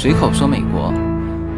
随口说美国。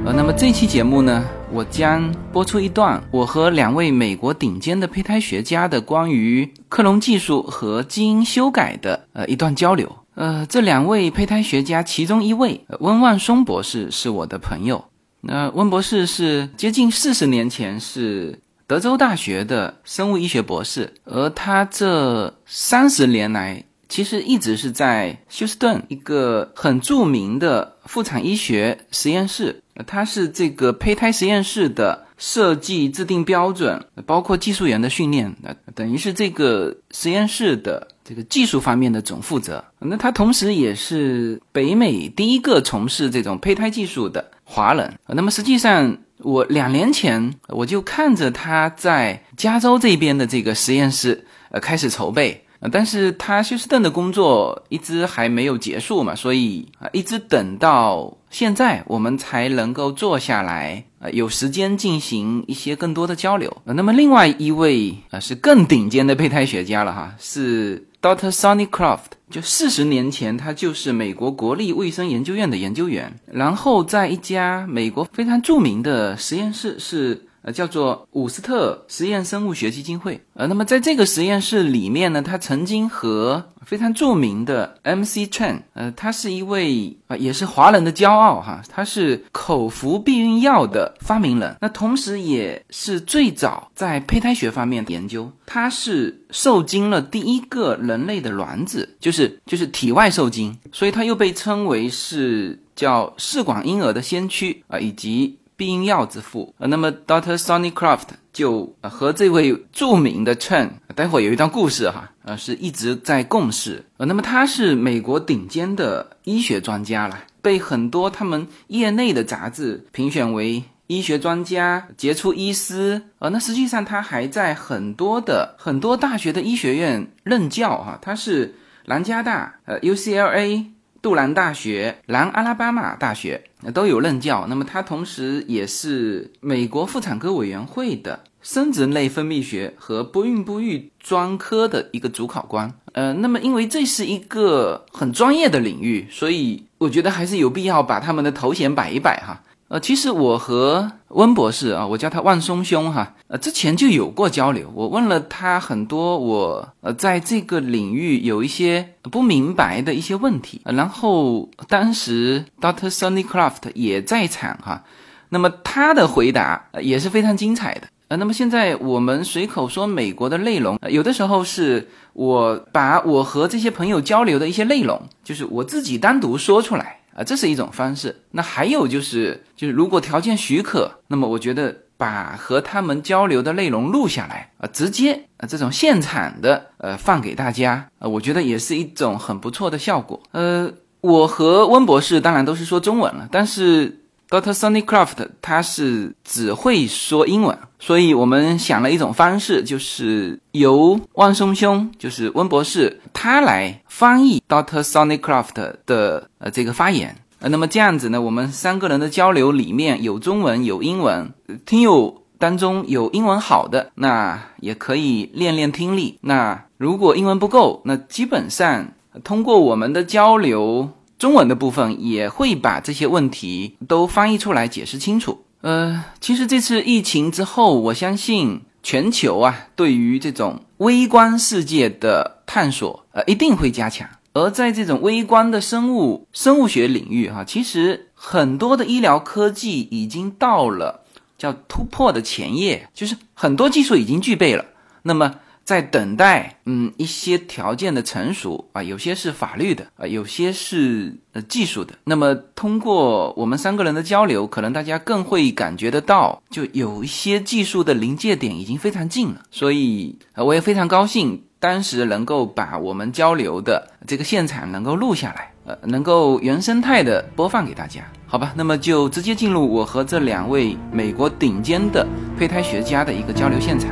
呃，那么这期节目呢，我将播出一段我和两位美国顶尖的胚胎学家的关于克隆技术和基因修改的呃一段交流。呃，这两位胚胎学家，其中一位温万松博士是我的朋友。那温博士是接近四十年前是德州大学的生物医学博士，而他这三十年来。其实一直是在休斯顿一个很著名的妇产医学实验室，它是这个胚胎实验室的设计、制定标准，包括技术员的训练，那等于是这个实验室的这个技术方面的总负责。那他同时也是北美第一个从事这种胚胎技术的华人。那么实际上，我两年前我就看着他在加州这边的这个实验室，呃，开始筹备。但是他休斯顿的工作一直还没有结束嘛，所以啊，一直等到现在我们才能够坐下来，呃，有时间进行一些更多的交流。那么另外一位啊，是更顶尖的胚胎学家了哈，是 Dr. Sonny Croft。就四十年前，他就是美国国立卫生研究院的研究员，然后在一家美国非常著名的实验室是。呃，叫做伍斯特实验生物学基金会。呃，那么在这个实验室里面呢，他曾经和非常著名的 M.C. Chen，呃，他是一位啊，也是华人的骄傲哈，他是口服避孕药的发明人，那同时也是最早在胚胎学方面研究。他是受精了第一个人类的卵子，就是就是体外受精，所以他又被称为是叫试管婴儿的先驱啊，以及。避孕药之父，呃，那么 Doctor Sonny Croft 就呃和这位著名的 Chen，待会有一段故事哈，呃，是一直在共事，呃，那么他是美国顶尖的医学专家了，被很多他们业内的杂志评选为医学专家、杰出医师，呃，那实际上他还在很多的很多大学的医学院任教哈，他是南加大，呃，UCLA。杜兰大学、南阿拉巴马大学都有任教。那么他同时也是美国妇产科委员会的生殖内分泌学和不孕不育专科的一个主考官。呃，那么因为这是一个很专业的领域，所以我觉得还是有必要把他们的头衔摆一摆哈。呃，其实我和温博士啊，我叫他万松兄哈，呃，之前就有过交流。我问了他很多我呃在这个领域有一些不明白的一些问题，然后当时 Doctor Sonny Craft 也在场哈，那么他的回答也是非常精彩的。呃，那么现在我们随口说美国的内容，有的时候是我把我和这些朋友交流的一些内容，就是我自己单独说出来。啊，这是一种方式。那还有就是，就是如果条件许可，那么我觉得把和他们交流的内容录下来啊，直接啊这种现场的呃放给大家啊，我觉得也是一种很不错的效果。呃，我和温博士当然都是说中文了，但是。Dr. Sonny Craft 他是只会说英文，所以我们想了一种方式，就是由万松兄，就是温博士，他来翻译 Dr. Sonny Craft 的呃这个发言。呃，那么这样子呢，我们三个人的交流里面有中文有英文，听友当中有英文好的，那也可以练练听力。那如果英文不够，那基本上通过我们的交流。中文的部分也会把这些问题都翻译出来解释清楚。呃，其实这次疫情之后，我相信全球啊，对于这种微观世界的探索，呃，一定会加强。而在这种微观的生物生物学领域，哈，其实很多的医疗科技已经到了叫突破的前夜，就是很多技术已经具备了。那么。在等待，嗯，一些条件的成熟啊，有些是法律的啊，有些是呃技术的。那么通过我们三个人的交流，可能大家更会感觉得到，就有一些技术的临界点已经非常近了。所以啊，我也非常高兴，当时能够把我们交流的这个现场能够录下来，呃，能够原生态的播放给大家，好吧？那么就直接进入我和这两位美国顶尖的胚胎学家的一个交流现场。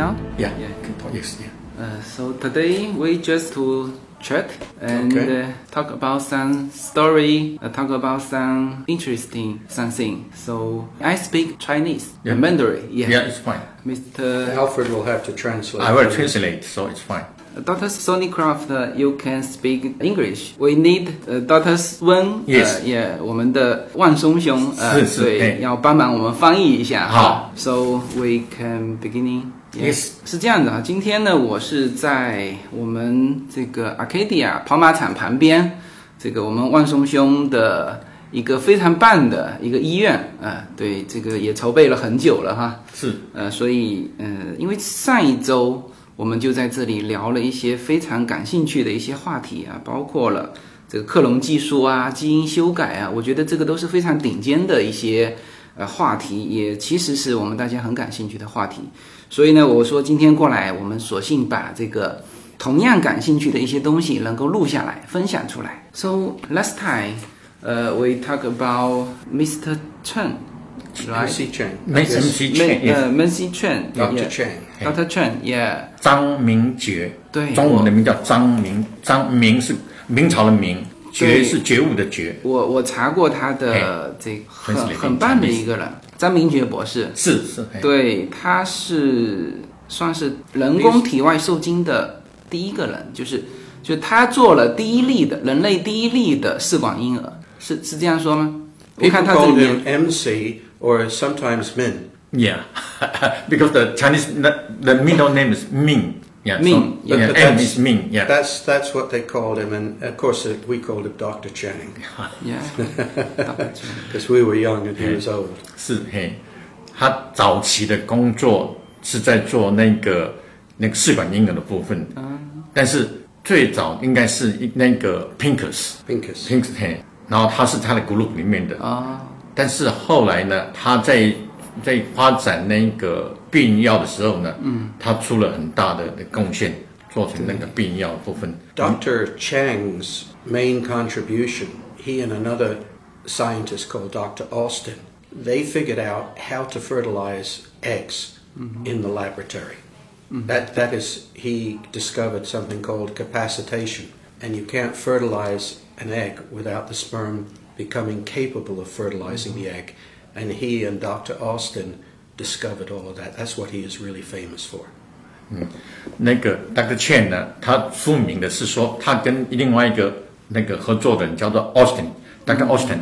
now? Yeah, yeah, can talk. Yes, yeah. Uh, so today we just to Czech and Okay. uh, talk about some story, uh, talk about some interesting something. So I speak Chinese, Yeah. Mandarin. Yeah. Yeah, it's fine. Mr. Alfred will have to translate. I will translate, so it's fine. Dr. Sonny Croft, uh, you can speak English. We need uh, Dr. Wen, Yes. 呃，yeah，我们的万松兄，呃，是是对，哎要帮忙我们翻译一下。好，So we can beginning. Yes 是这样的啊。今天呢，我是在我们这个 Arcadia 跑马场旁边，这个我们万松兄的一个非常棒的一个医院，呃，对，这个也筹备了很久了哈。是呃，所以呃，因为上一周我们就在这里聊了一些非常感兴趣的一些话题啊，包括了这个克隆技术啊、基因修改啊，我觉得这个都是非常顶尖的一些呃话题，也其实是我们大家很感兴趣的话题。所以呢，我说今天过来，我们索性把这个同样感兴趣的一些东西能够录下来，分享出来。So last time, uh, we talk about Mr. Chen, right? Ma- Chen, yes. 呃，Mercy Chen, Dr. yeah. Chang. Dr. Chen，yeah，张明觉，对中文的名叫张明，张明是明朝的明，对觉是觉悟的觉，我我查过他的哎这个很很棒的一个人，张明觉博士，是是，哎对，他是算是人工体外受精的第一个人，就是就他做了第一例的人类第一例的试管婴儿，是是这样说吗？我看他这里面 MC or sometimes Min. Yeah, because the Chinese the, the middle name is Ming. Yeah, Ming, So, yeah. yeah, But M that's- is Ming. Yeah, That's that's what they called him, and of course uh, we called him Dr. Chang ，yeah，Dr. Chen because we were young and he was old. 是嘿，他早期的工作是在做那个那个试管婴儿的部分，但是最早应该是一那个 Pinkus Pincus. Pinkus 嘿，然后他是他的 group 里面的，啊，但是后来呢，他在 在发展那个避孕药的时候呢，嗯，他出了很大的贡献，做成那个避孕药的部分。 Dr. Chang's main contribution, he and another scientist called Dr. Austin, they figured out how to fertilize eggs in the laboratory. That, that is, he discovered something called capacitation, and you can't fertilize an egg without the sperm becoming capable of fertilizing the egg. And he and Dr. Austin discovered all of that. That's what he is really famous for. 嗯那个 Dr. Chen 呢，他出名的是说，他跟另外一个那个合作的人叫做 Austin，Dr. Austin，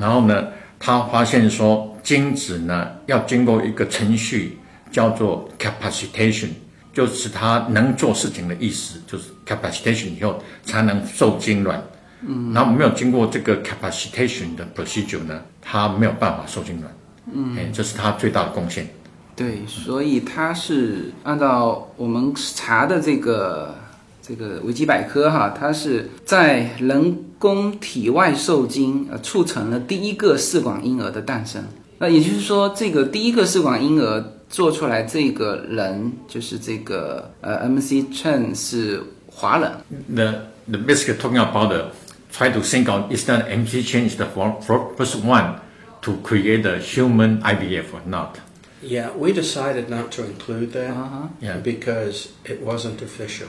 然后呢，他发现说精子呢要经过一个程序叫做 capacitation，就是他能做事情的意思，就是 capacitation 以后才能受精卵。嗯，然后没有经过这个 capacitation 的 procedure 呢，他没有办法受精卵。嗯，哎，这是他最大的贡献。对，所以他是按照我们查的这个这个维基百科哈，它是在人工体外受精呃促成了第一个试管婴儿的诞生。那也就是说，这个第一个试管婴儿做出来这个人就是这个呃 MC Chen 是华人。the the basically talking about the try to think out is that MC Chen is the for, for first one to create the human IVF or not? Yeah, we decided not to include that uh-huh. Yeah. because it wasn't official.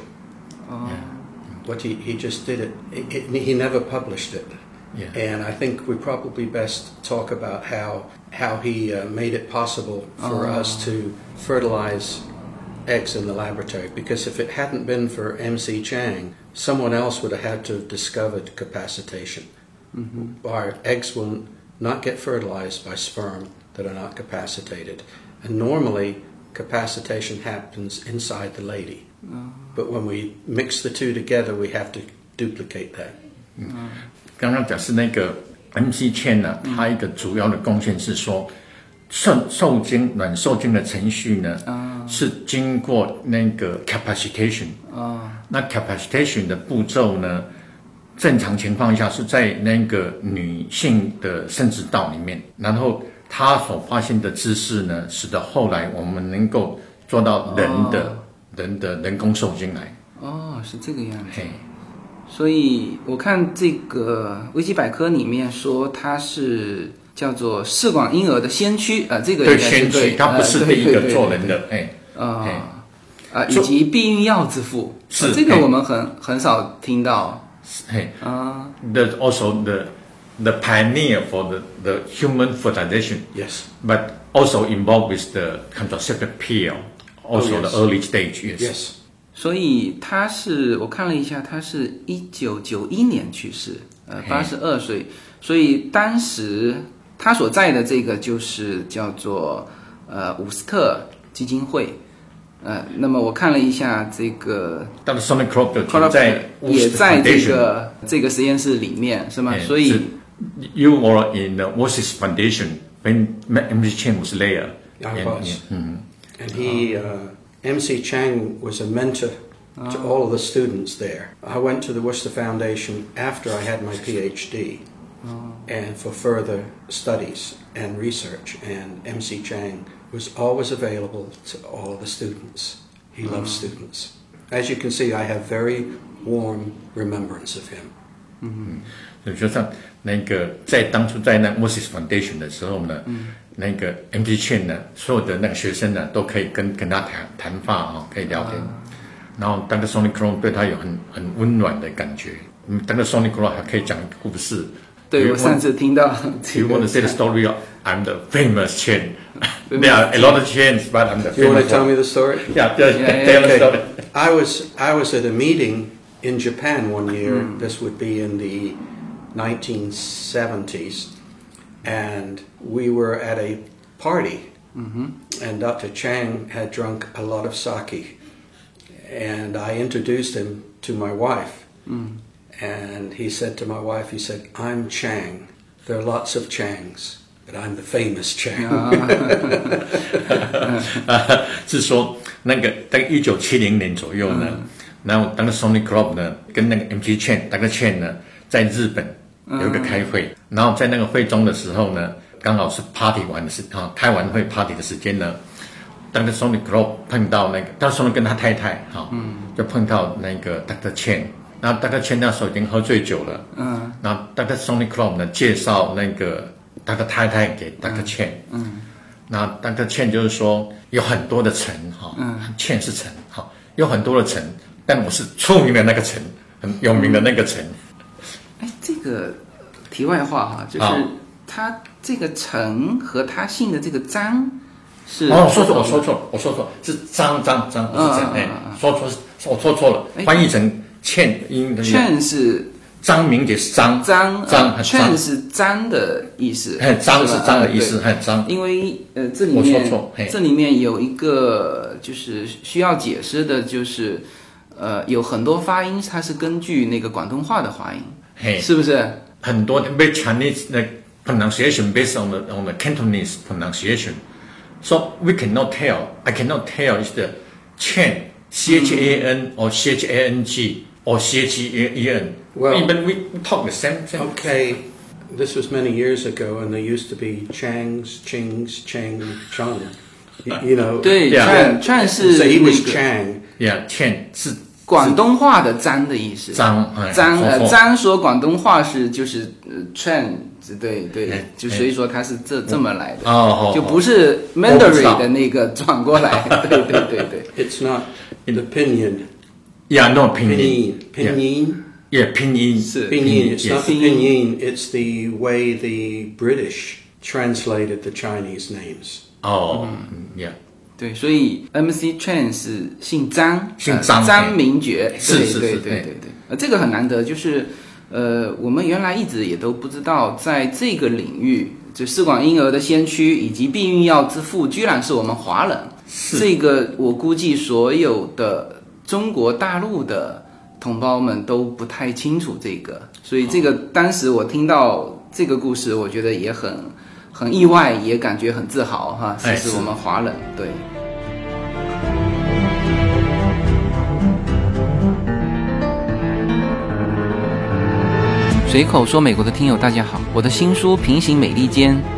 Uh-huh. What he, he just did it, it, it- He never published it, Yeah. and I think we probably best talk about how how he uh, made it possible for uh-huh. us to fertilize eggs in the laboratory. Because if it hadn't been for M.C. Chang, someone else would have had to have discovered capacitation. Our eggs will not get fertilized by sperm that are not capacitated. And normally, capacitation happens inside the lady. But when we mix the two together, we have to duplicate that. 刚刚讲是那个 MC Chen 呢，他一个主要的贡献是说， 受受精卵受精的程序呢，是经过那个 capacitation 那 capacitation 的步骤呢，正常情况下是在那个女性的生殖道里面，然后她所发现的姿势呢，使得后来我们能够做到人的、人的人工受精来。哦，是这个样子。嘿，所以我看这个维基百科里面说它是叫做试管婴儿的先驱啊、呃，这个对先驱，他不是呃第一个做人。的，哎。啊、嘿啊，以及避孕药之父，是这个我们很很少听到嘿啊。the also the the pioneer for the the human fertilization Yes. but also involved with the contraceptive pill also Oh, the early stage yes Yes. 所以他是我看了一下，他是一九九一年去世，呃，八十二岁。所以当时他所在的这个就是叫做呃伍斯特基金会，呃，那么我看了一下这个但是 Sonic Crop 的 c o l 在也在这个这个实验室里面是吗哎？所以 you were in the Moses Foundation when MC Chang was there I was. Mhm. And he, uh, MC Chang was a mentor to all of the students there. I went to the Worcester Foundation after I had my PhD and for further studies and research. And MC Chang was always available to all of the students. He loved students. As you can see, I have very warm remembrance of him. 所以就像那个在当初在那 Moses Foundation 的时候呢，那个 MC Chen 呢，所有的那个学生呢，都可以跟跟他谈谈话啊、可以聊天。然后 Dr. Sonic Chrome 对他有很很温暖的感觉。嗯，Dr. Sonic Chrome 还可以讲一个故事。 对 You 我上 want- 次听到 Do 这 you want 个 to say the story of I'm the famous Chen? There are a lot of Chens, but I'm the Do you want famous to tell one. me the story? Yeah, just Yeah, yeah, tell the Okay. story. I was I was at a meeting in Japan one year. This would be in the 1970s, and we were at a party, and Dr. Chang had drunk a lot of sake, and I introduced him to my wife, And he said to my wife, he said, "I'm Chang. There are lots of Changs." But I'm the famous Chang. 是说那个在一九七零年左右呢，然后当个 Sony Club 呢跟那个 MG Chen 那个 Chen 呢在日本有一个开会，然后在那个会中的时候呢，刚好是 party 完的时啊开完会 party 的时间呢，当个 Sony Club 碰到那个，当时 Sony 跟他太太哈，就碰到那个 Doctor Chen。然后 Dr. Chen 那时候已经喝醉酒了，嗯，然后 Dr. Sony Club 呢介绍那个 Dr. 太太给 Dr. Chen，嗯，那 Dr. Chen 就是说有很多的城哈，嗯，Chen 是城哈，有很多的城，但我是出名的那个城，很有名的那个城，哎，这个题外话哈，就是他这个陈和他姓的这个张是哦，说错，我说错了，我说错了，是张张张，不是张，哎说错，我说错了哎，翻译成倩音的劝是张明杰是张张张呃劝是张的意思，哎张是吧张的意思，呃对哎张，因为呃，这里面这里面有一个就是需要解释的，就是呃，有很多发音它是根据那个广东话的发音，是不是？很多 very Chinese 的 pronunciation based on the on the Cantonese pronunciation. So we cannot tell. I cannot tell is the Chen C H A N or C H A N G or C H E N. Well- even we we talk the same same. Okay, this was many years ago, and there used to be Changs, Chings, Cheng, Chung. You, you know. 对， Yeah. 劝劝是 So he 那 was 个 Chang. Yeah, Chen 是广东话的张的意思。张哎张呃说错张说广东话是就是呃劝，对对哎，就哎所以说他是这这么来的，哦，就不是我不知 Mandarin 道的那个转过来，对对对对。 It's not the pinyin. Yeah, no 拼音 Pinyin. Pinyin. Yeah, 拼音是 Pinyin. It's not the Pinyin. pinyin. It's the way the British translated the Chinese names. 哦，Yeah，对，所以 MC Chen 是姓张，姓张呃张明觉，是对对是是哎对对对，呃，这个很难得，就是呃，我们原来一直也都不知道，在这个领域，就试管婴儿的先驱以及避孕药之父，居然是我们华人。这个我估计所有的中国大陆的同胞们都不太清楚这个，所以这个当时我听到这个故事，我觉得也很很意外，也感觉很自豪哈，是我们华人对。随口说美国的听友大家好，我的新书《平行美利坚》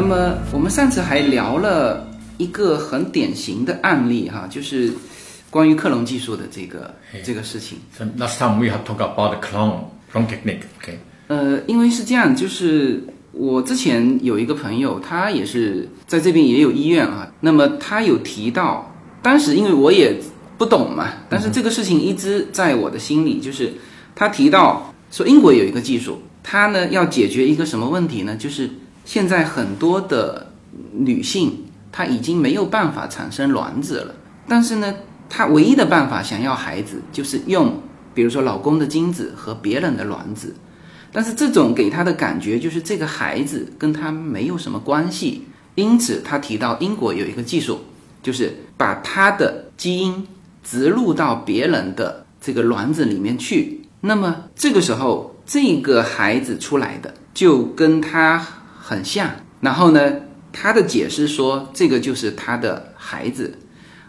那么我们上次还聊了一个很典型的案例哈，就是关于克隆技术的这个这个事情。So last time we have talked about the clone clone technique. Okay. 呃，因为是这样，就是我之前有一个朋友，他也是在这边也有医院啊。那么他有提到，当时因为我也不懂嘛，但是这个事情一直在我的心里，就是他提到说英国有一个技术，它呢要解决一个什么问题呢？就是现在很多的女性她已经没有办法产生卵子了，但是呢，她唯一的办法想要孩子，就是用比如说老公的精子和别人的卵子。但是这种给她的感觉就是这个孩子跟她没有什么关系，因此他提到英国有一个技术，就是把他的基因植入到别人的这个卵子里面去。那么这个时候，这个孩子出来的就跟他很像。然后呢，他的解释说这个就是他的孩子。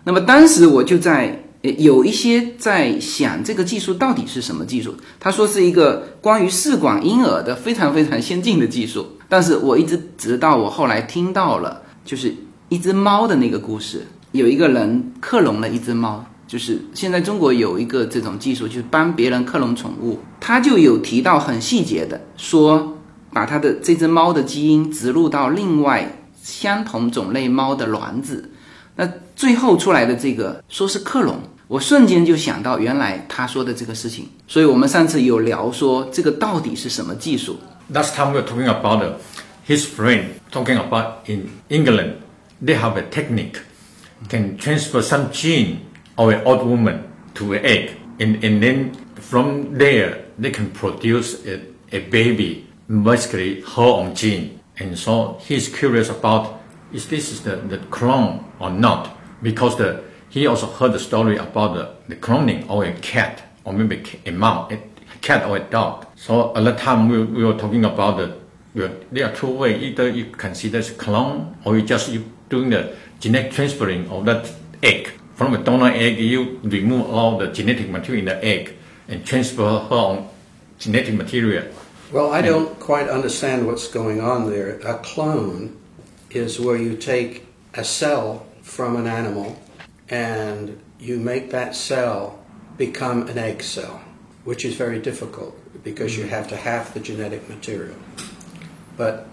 那么当时我就在。有一些在想这个技术到底是什么技术？他说是一个关于试管婴儿的非常非常先进的技术。但是我一直直到我后来听到了，就是一只猫的那个故事，有一个人克隆了一只猫，就是现在中国有一个这种技术，就是帮别人克隆宠物，他就有提到很细节的说，把他的这只猫的基因植入到另外相同种类猫的卵子。那最后出来的这个说是克隆，我瞬间就想到原来他说的这个事情，所以我们上次有聊说这个到底是什么技术。Last time we're talking about uh, his friend talking about in England, they have a technique can transfer some gene of an old woman to an egg, and, and then from there they can produce a, a baby, basically her own gene. And so he's curious about is this is the, the clone or not? Because the, he also heard the story about the, the cloning of a cat or maybe a mouse, a cat or a dog. So at the time we, we were talking about the, there are two ways. Either you consider as clone or you just you doing the genetic transferring of that egg. From a donor egg, you remove all the genetic material in the egg and transfer her own genetic material. Well, I don't quite understand what's going on there. A clone is where you take a cell from an animal and you make that cell become an egg cell, which is very difficult because you have to have the genetic material. But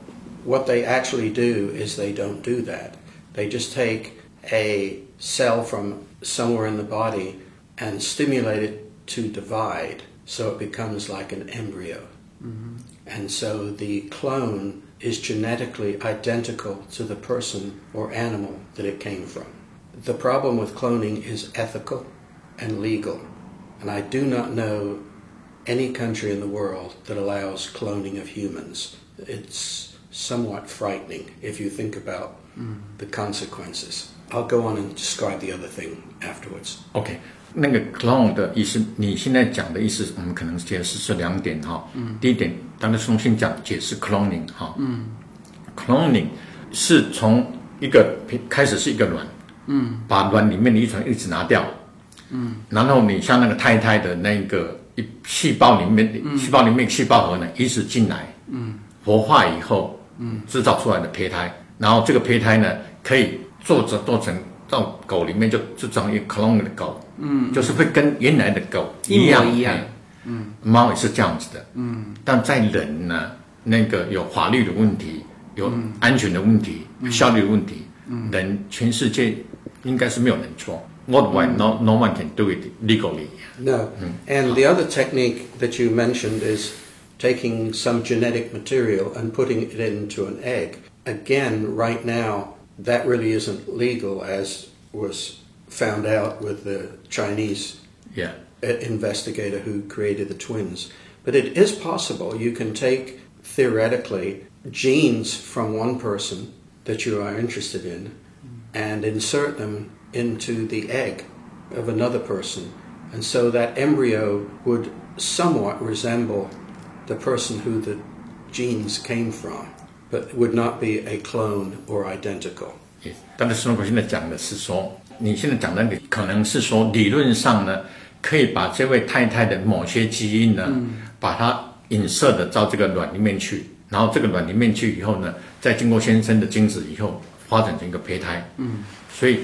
what they actually do is they don't do that. They just take a cell from somewhere in the body and stimulate it to divide so it becomes like an embryo. Mm-hmm. And so the clone is genetically identical to the person or animal that it came from. The problem with cloning is ethical and legal. And I do not know any country in the world that allows cloning of humans. It's somewhat frightening if you think about mm-hmm. the consequences. I'll go on and describe the other thing afterwards. OK，那个 clone 的意思，你现在讲的意思，我们可能解释是两点哈。嗯。第一点，当然重新讲解释 cloning 哈。嗯。cloning 是从一个开始是一个卵，嗯，把卵里面的遗传一直拿掉，嗯，然后你像那个胎胎的那个一细胞里面，细胞里面细胞核呢移植进来，嗯，活化以后，嗯，制造出来的胚胎，然后这个胚胎呢可以做着做成到狗里面就就长一个 clone 的狗，嗯，就是会跟原来的狗一模一样，一样哎嗯，猫也是这样子的，嗯，但在人呢，那个有法律的问题，有安全的问题，有效率的问题，嗯，人全世界应该是没有人错，worldwide no no one can do it legally。No. And the other technique that you mentioned is taking some genetic material and putting it into an egg. Again, right now, that really isn't legal, as was found out with the Chinese Yeah. investigator who created the twins. But it is possible. You can take, theoretically, genes from one person that you are interested in and insert them into the egg of another person. And so that embryo would somewhat resemble the person who the genes came from, but would not be a clone or identical. 但是斯诺克现在讲的是说，你现在讲的那个可能是说，理论上呢，可以把这位太太的某些基因呢，把它引射的到这个卵里面去，然后这个卵里面去以后呢，再经过先生的精子以后，发展成一个胚胎。嗯，所以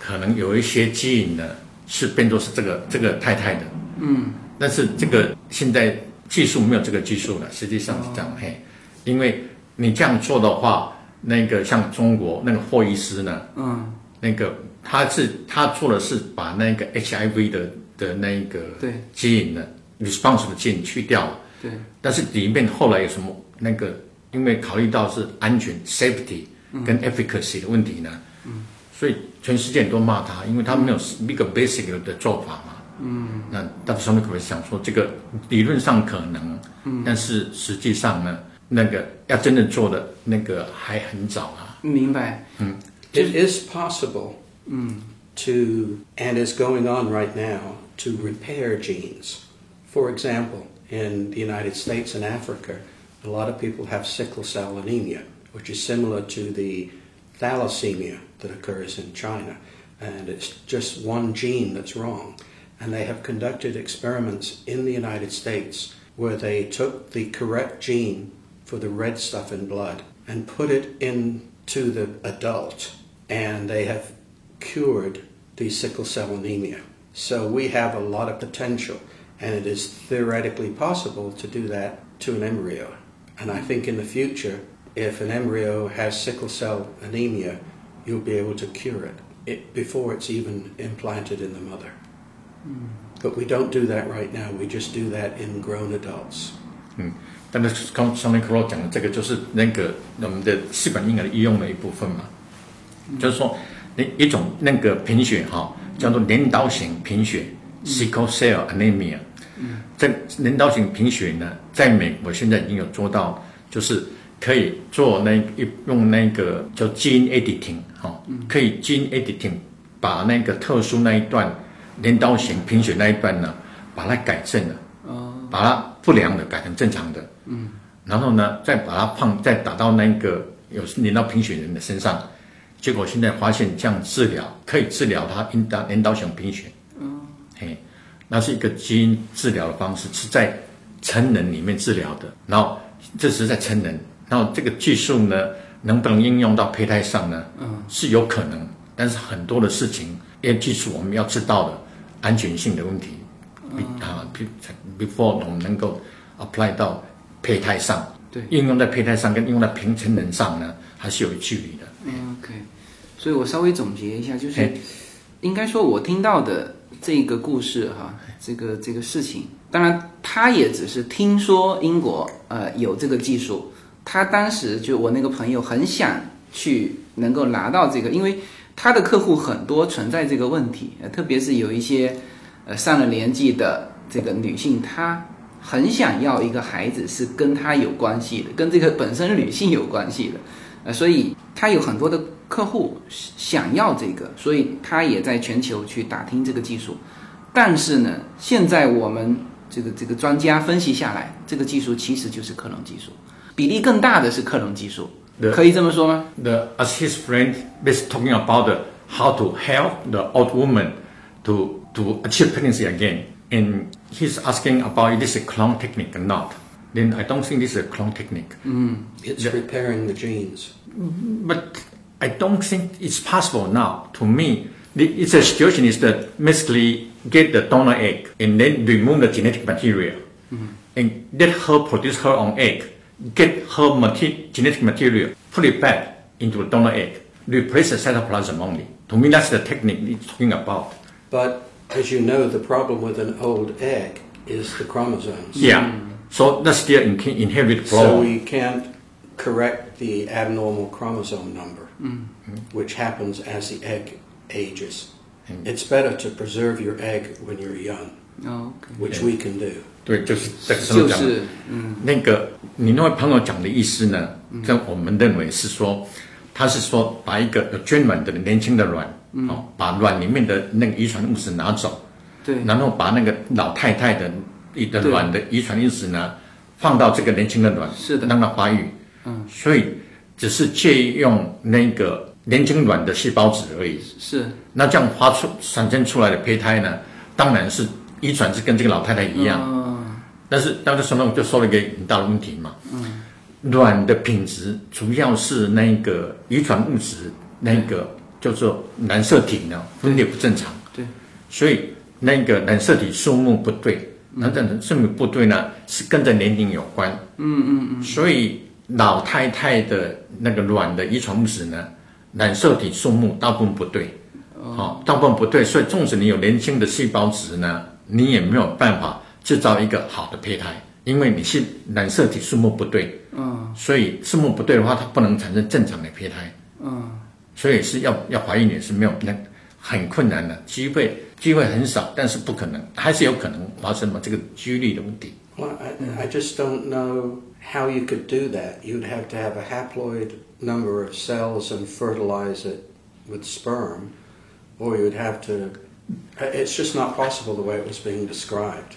可能有一些基因呢是变作是这个这个太太的。嗯，但是这个现在技术没有这个技术了，实际上是这样嘿，因为你这样做的话。那个像中国那个霍伊斯呢，嗯，那个他是他做的是把那个 HIV 的的那个对。基因的 response 的基因去掉了，对，但是里面后来有什么那个，因为考虑到是安全 safety 跟 efficacy 的问题呢，嗯，所以全世界都骂他，因为他没有一个 basic 的做法嘛，嗯，那但是上面可能想说这个理论上可能，嗯，但是实际上呢？那个要真正做的那个还很早啊。明白。嗯。It is possible. To and is going on right now to repair genes. For example, in the United States and Africa, a lot of people have sickle cell anemia, which is similar to the thalassemia that occurs in China, and it's just one gene that's wrong. And they have conducted experiments in the United States where they took the correct gene for the red stuff in blood and put it into the adult, and they have cured the sickle cell anemia. So we have a lot of potential, and it is theoretically possible to do that to an embryo. And I think in the future, if an embryo has sickle cell anemia, you'll be able to cure it, it before it's even implanted in the mother. Mm. But we don't do that right now. We just do that in grown adults. Mm. 但是刚上面克罗讲的这个就是那个我们的试管婴儿的医用的一部分嘛，就是说那一种那个贫血哈，叫做镰刀型贫血 （sickle cell anemia）。这镰刀型贫血呢，在美国现在已经有做到，就是可以做那一用那个叫基因 editing 哈，可以基因 editing 把那个特殊那一段镰刀型贫血那一段呢，把它改正了，把它不良的改成正常的。嗯，然后呢，再把它放，再打到那个有连到贫血人的身上，结果现在发现这样治疗可以治疗他阴道镰刀型贫血。嗯，嘿，那是一个基因治疗的方式，是在成人里面治疗的。然后这是在成人，然后这个技术呢，能不能应用到胚胎上呢？嗯，是有可能，但是很多的事情，因为技术我们要知道的安全性的问题，啊，before 我们能够 apply 到。胚胎上，对，应用在胚胎上跟应用在平成人上呢，还是有距离的。OK，所以我稍微总结一下，就是应该说，我听到的这个故事哈，这个这个事情，当然他也只是听说英国呃有这个技术，他当时就我那个朋友很想去能够拿到这个，因为他的客户很多存在这个问题，特别是有一些呃上了年纪的这个女性，她。很想要一个孩子是跟他有关系的，跟这个本身女性有关系的，呃，所以他有很多的客户想要这个，所以他也在全球去打听这个技术。但是呢，现在我们这个这个专家分析下来，这个技术其实就是克隆技术，比例更大的是克隆技术，可以这么说吗？The as his friend is talking about how to help the old woman to to achieve pregnancy again. and he's asking about is this a clone technique or not. Then I don't think this is a clone technique. Mm. It's repairing the genes. But I don't think it's possible now. To me, the, it's a situation is that basically get the donor egg and then remove the genetic material mm. and let her produce her own egg, get her mate- genetic material, put it back into the donor egg, replace the cytoplasm only. To me, that's the technique he's talking about. But as you know, the problem with an old egg is the chromosomes. Yeah. Mm. So that's the in- inherited problem. So we can't correct the abnormal chromosome number, mm. which happens as the egg ages. Mm. It's better to preserve your egg when you're young, oh, okay. which we can do. 对，就是这个时候讲的。嗯，那个你那位朋友讲的意思呢，跟我们认为是说，他是说把一个有捐卵的年轻的卵 哦，把卵里面的那个遗传物质拿走，对，然后把那个老太太的的卵的遗传因子呢放到这个年轻的卵，是的。让它发育。嗯，所以只是借用那个年轻卵的细胞质而已。是。那这样发出产生出来的胚胎呢，当然是遗传是跟这个老太太一样。嗯。但是当时时候就说了一个很大的问题嘛，嗯，卵的品质主要是那个遗传物质，那个叫做染色体呢分裂不正常，对，所以那个染色体数目不对，那这染色体不对呢是跟着年龄有关，嗯嗯嗯，所以老太太的那个卵的遗传物质呢，染色体数目大部分不对，好、大部分不对，所以纵使你有年轻的细胞质呢，你也没有办法制造一个好的胚胎，因为你是染色体数目不对，嗯，所以数目不对的话，它不能产生正常的胚胎，嗯所以是要要怀孕也是没有那很困难的，机会机会很少，但是不可能，还是有可能发生嘛这个几率的问题。 Well, I, I just don't know how you could do that. You'd have to have a haploid number of cells and fertilize it with sperm, or you'd have to. It's just not possible the way it was being described.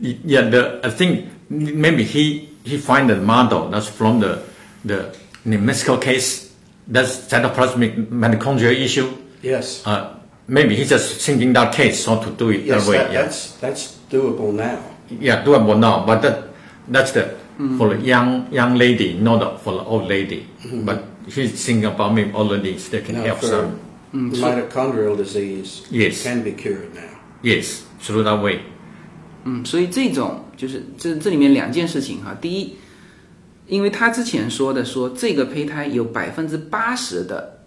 Yeah, the I think maybe he he find the model that's from the the New Mexico case. That's cytoplasmic mitochondria issue. Yes. Uh, maybe he just thinking that case so to do it Yes, that way. that, yeah. that's that's doable now. Yeah, doable now, but that that's the for the young young lady, not for the old lady. But he's thinking about maybe old ladies that can Now, help for some. mitochondrial disease, Yes. can be cured now. Yes, through that way. 嗯，所以这种就是这这里面两件事情哈。第一， 因为他之前说的说这个胚胎有百分之八十的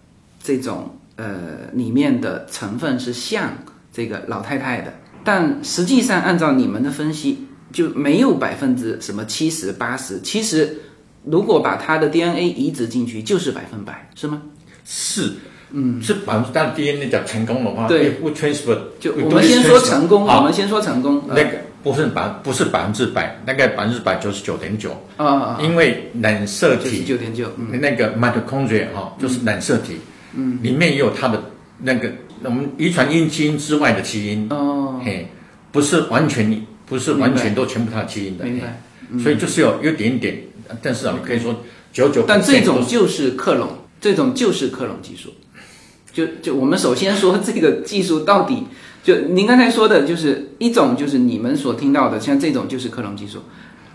这种呃里面的成分是像这个老太太的，但实际上按照你们的分析就没有百分之什么七十八十，其实如果把他的 DNA 移植进去就是百分百，是吗？是，嗯，是百分之但 DNA 讲成功的话，对不 transfer，就我们先说成功，我们先说成功。那个不是百不是百分之百，大概百分之百九十九点九，啊因为染色体九点九，嗯。那个 mitochondria 哈、就是染色体，嗯，里面也有它的那个我们遗传因基因之外的基因，哦，嘿，不是完全不是完全都全部它的基因的，明白。嘿。所以就是有有点点，但是啊，你可以说九九，但这种就是克隆，这种就是克隆技术。就就我们首先说这个技术到底，就您刚才说的，就是一种就是你们所听到的，像这种就是克隆技术，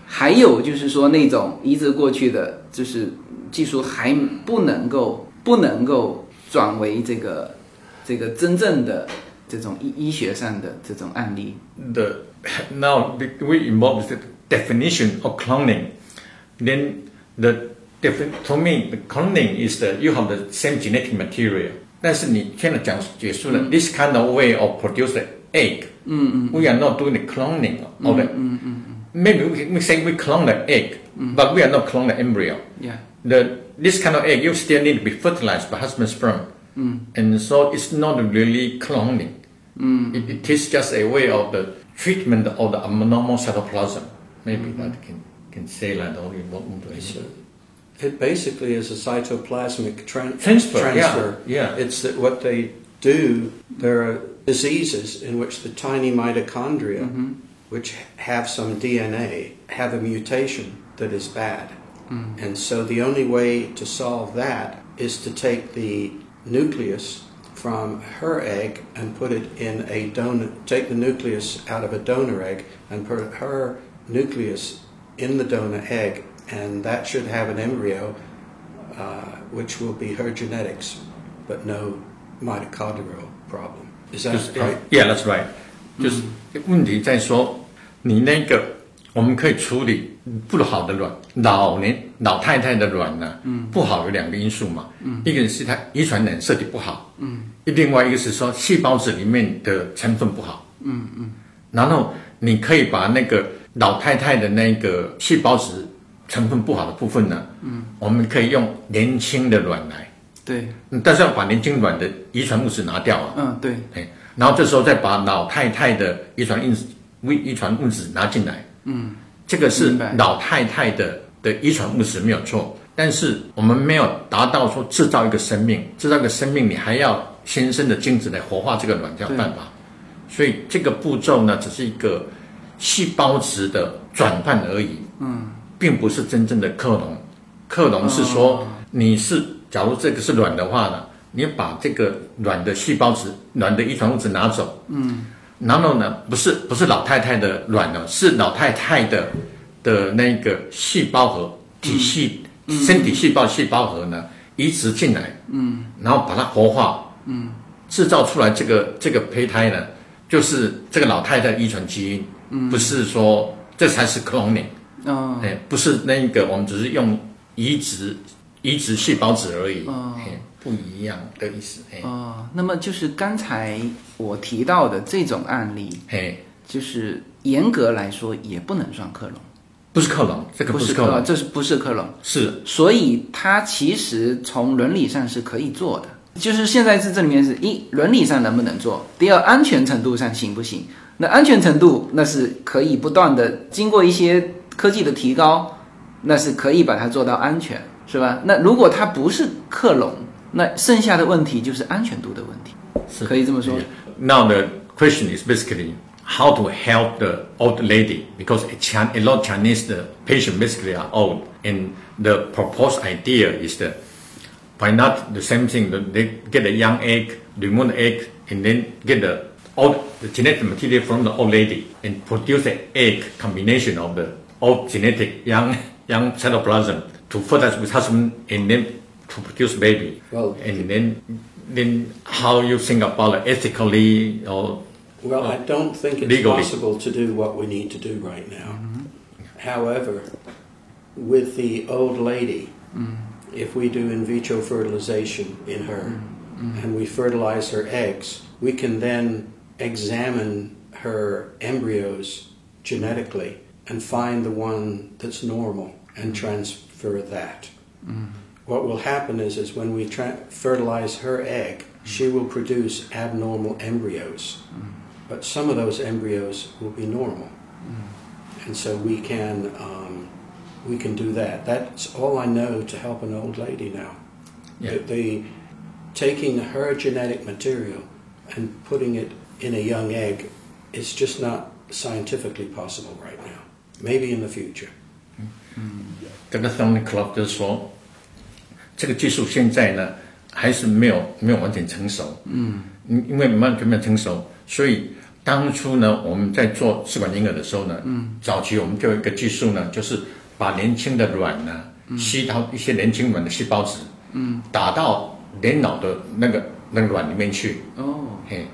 还有就是说那种移植过去的，就是技术还不能够不能够转为这个这个真正的这种医医学上的这种案例。the now the- we involve the definition of cloning. Then the defi- to me the cloning is that you have the same genetic material. 但是你现在讲结束了、this kind of way of produce the egg. We are not doing the cloning of the. Maybe we, can- we say we clone the egg, but we are not clone the embryo. Yeah. The this kind of egg you still need to be fertilized by husband sperm, and so it's not really cloning. It, it is just a way of the treatment of the abnormal cytoplasm. Maybe that can can say that or in what English. It basically is a cytoplasmic tran- Transfer, yeah, yeah. It's that what they do. There are diseases in which the tiny mitochondria, Mm-hmm. which have some DNA, have a mutation that is bad. Mm. And so the only way to solve that is to take the nucleus from her egg and put it in a donor, take the nucleus out of a donor egg and put her nucleus in the donor egg, and that should have an embryo, uh, which will be her genetics, but no mitochondrial problem. Is that 就是 right? Yeah, that's right. 就是问题在说，你那个我们可以处理不好的卵，老年老太太的卵呢，不好有两个因素嘛，一个是它遗传染色体不好，嗯，另外一个是说细胞质里面的成分不好，嗯嗯，然后你可以把那个老太太的那个细胞质 成分不好的部分呢，嗯，我们可以用年轻的卵来，对，嗯但是要把年轻卵的遗传物质拿掉啊，嗯，对，哎，然后这时候再把老太太的遗传因子、遗遗传物质拿进来，嗯，这个是老太太的的遗传物质没有错，但是我们没有达到说制造一个生命，制造一个生命，你还要先生的精子来活化这个卵才有办法，所以这个步骤呢，只是一个细胞质的转换而已，嗯，并不是真正的克隆。克隆是说你是，假如这个是卵的话呢，你把这个卵的细胞质、卵的遗传物质拿走，嗯，然后呢，不是不是老太太的卵呢，是老太太的的那个细胞核体系、身体细胞细胞核呢移植进来，嗯，然后把它活化，嗯，制造出来这个这个胚胎呢，就是这个老太太遗传基因，嗯，不是说这才是克隆 g 哦，哎，不是那个，我们只是用。移植移植细胞质而已，不一样的意思。哦，那么就是刚才我提到的这种案例，嘿，就是严格来说也不能算克隆，不是克隆，这个不是克隆，这是不是克隆？是，所以它其实从伦理上是可以做的，就是现在是这里面是一伦理上能不能做，第二安全程度上行不行？那安全程度那是可以不断的经过一些科技的提高。那是可以把它做到安全，是吧？那如果它不是克隆，那剩下的问题就是安全度的问题，是可以这么说。Now the question is basically how to help the old lady because a, Chin a lot of Chinese the patient basically are old, and the proposed idea is that why not the same thing? They get a young egg, remove the egg, and then get the old the genetic material from the old lady and produce an egg combination of the old genetic young young cytoplasm to fertilize with husband and then to produce baby. Well, and then then how you think about it ethically or well, I don't think it's legally. possible to do what we need to do right now. Mm-hmm. However, with the old lady, mm. if we do in vitro fertilization in her mm. and we fertilize her eggs, we can then examine her embryos genetically and find the one that's normal and transfer that. Mm. What will happen is, is when we tra- fertilize her egg, she will produce abnormal embryos. Mm. But some of those embryos will be normal. Mm. And so we can, um, we can do that. That's all I know to help an old lady now. Yeah. The, the, taking her genetic material and putting it in a young egg is just not scientifically possible right now. Maybe in the future. 这个 Tony Club 就是说，这个技术现在呢还是没有没有完全成熟。嗯，因因为完全没有成熟，所以当初呢我们在做试管婴儿的时候呢，嗯，早期我们就有一个技术呢，就是把年轻的卵呢吸到一些年轻卵的细胞质，嗯，打到年老的那个那个卵里面去。哦，嘿，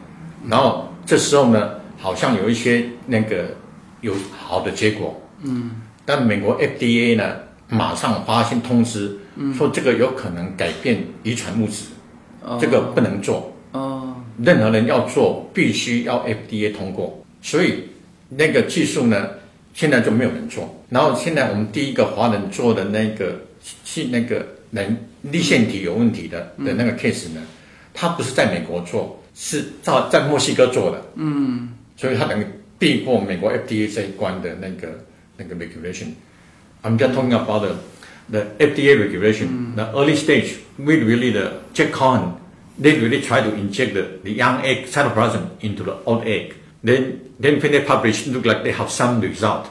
然后这时候呢，好像有一些那个有好的结果。嗯。但美国 FDA 呢，马上发信通知，说这个有可能改变遗传物质，这个不能做。哦，任何人要做，必须要 FDA 通过。所以那个技术呢，现在就没有人做。然后现在我们第一个华人做的那个是那个人立腺体有问题的的那个 case 呢，他不是在美国做，是在在墨西哥做的。嗯，所以他等于避过美国 FDA 这一关的那个。like regulation. I'm just talking about the, the FDA regulation. Mm. The early stage, we really, the Jack Cohen, they really try to inject the, the young egg cytoplasm into the old egg. Then, then when they publish, look like they have some result.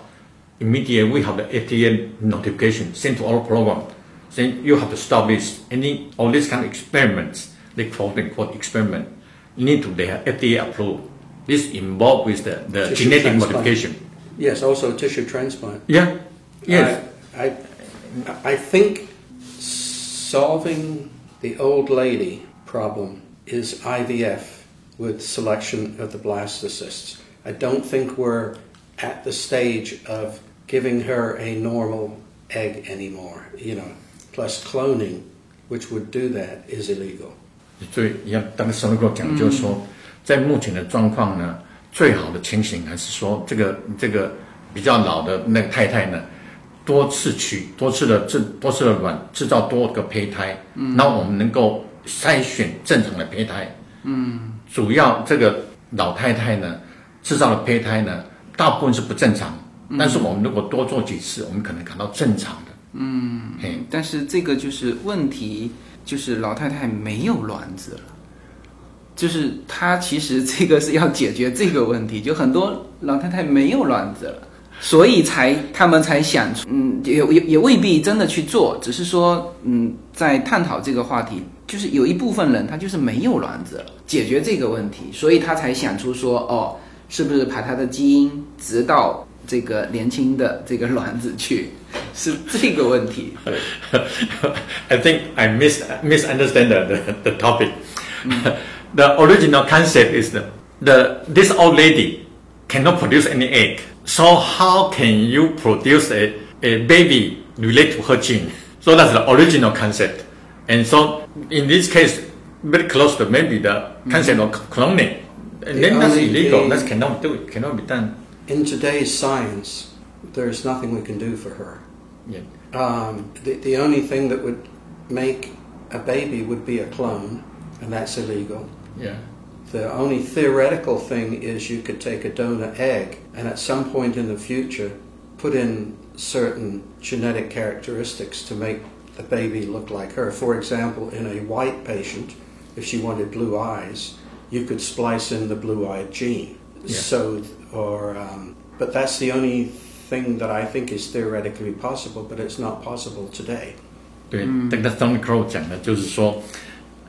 Immediately, we have the FDA notification sent to our program saying you have to stop this. Any all these kind of experiments, they quote unquote experiment, you need to they have FDA approved. This involved with the, the genetic modification. Yes, also tissue transplant. Yeah. Yes. I, I, I think solving the old lady problem is IVF with selection of the blastocysts. I don't think we're at the stage of giving her a normal egg anymore. You know, plus cloning, which would do that, is illegal. 所以要当时能够讲，就是说， 在目前的状况呢，最好的情形还是说，这个这个比较老的那个太太呢，多次取多次的制多次的卵，制造多个胚胎，嗯，那我们能够筛选正常的胚胎，嗯，主要这个老太太呢，制造的胚胎呢，大部分是不正常，但是我们如果多做几次，我们可能感到正常的，嗯，嘿，但是这个就是问题，就是老太太没有卵子了。就是他其实这个是要解决这个问题，就很多老太太没有卵子了，所以才他们才想出，嗯，也也也未必真的去做，只是说，嗯，在探讨这个话题，就是有一部分人他就是没有卵子，解决这个问题，所以他才想出说，哦，是不是把他的基因植到这个年轻的这个卵子去，是这个问题。I think I mis misunderstand the, the, the topic. the original concept is the, the this old lady cannot produce any egg. So how can you produce a, a baby related to her gene? So that's the original concept. And so in this case, very close to maybe the concept of cloning. And then that's illegal. the- That cannot do it. Cannot be done. In today's science, there's nothing we can do for her. Yeah. Um, the, the only thing that would make a baby would be a clone, and that's illegal. Yeah. The only theoretical thing is you could take a donor egg and at some point in the future put in certain genetic characteristics to make the baby look like her. For example, in a white patient, if she wanted blue eyes, you could splice in the blue eyed gene. Yeah. So, or, um, but that's the only thing that I think is theoretically possible, but it's not possible today. 对，这个 Tony Crow 讲的就是说，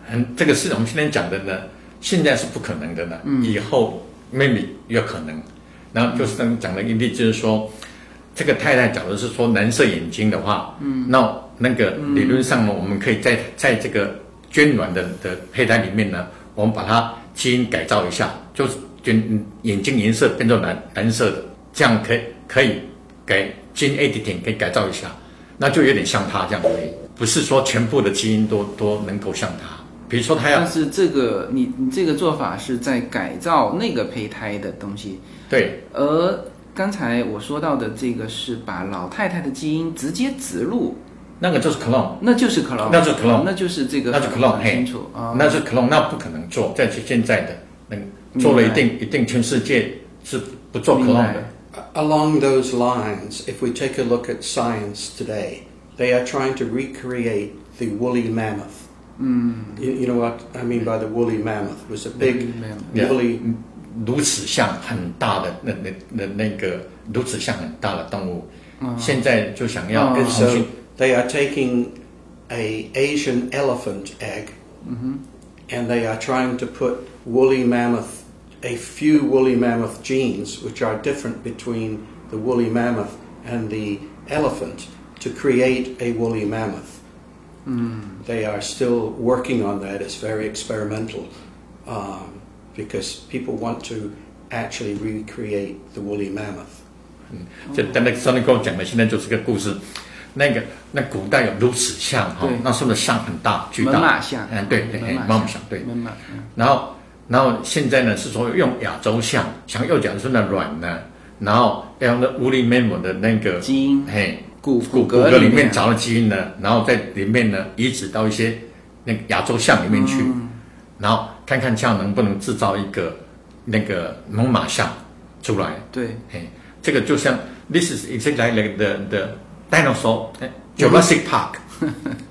很这个是我们今天讲的呢， 现在是不可能的呢，以后 maybe 有可能。然后就是刚讲的一例，就是说，这个太太假如是说蓝色眼睛的话，嗯，那那个理论上呢，我们可以在在这个捐卵的的胚胎里面呢，我们把它基因改造一下，就是捐眼睛颜色变成蓝蓝色的，这样可以可以改基因 editing 可以改造一下。那就有点像他这样而已，不是说全部的基因都都能够像他。比如说他要但是这个你你这个做法是在改造那个胚胎的东西，对而刚才我说到的这个是把老太太的基因直接植入，那个就是 clone，那就是 clone，那就是 clone 那就是这个那就很 clone，清楚啊，那是 clone，那不可能做，在现在的那个做了一定一定全世界是不做 clone 的。Along those lines, if we take a look at science today, they are trying to recreate the woolly mammoth. Mm. You, you know what I mean by the woolly mammoth? It was a big Woolly mammoth. Yeah. woolly 如此像很大的那那那那个如此像很大的动物，现在就想要哦 And 重 so 新 they are taking a Asian elephant egg, and they are trying to put woolly mammoth, a few woolly mammoth genes, which are different between the woolly mammoth and the elephant, to create a woolly mammoth. They are still working on that. It's very experimental um, because people want to actually recreate the woolly mammoth. 这但那个 Sonic 跟我讲的，现在就是个故事。那个那古代有如此像哈对，那时候的像很大巨大，门马象，嗯，对对，门马哎马马象对。门马，嗯然后然后现在呢是说用亚洲象，像右脚孙的卵呢，然后要用那 woolly mammoth 的那个基因嘿， 骨骨骨骼骼里里面面找了基因呢，然后在里面呢移植到一些那个亚洲象里面去，嗯然后看看这样能不能制造一个那个猛犸象出来。对，嘿，这个就像 this is exactly like the the dinosaur 哎 Jurassic Park，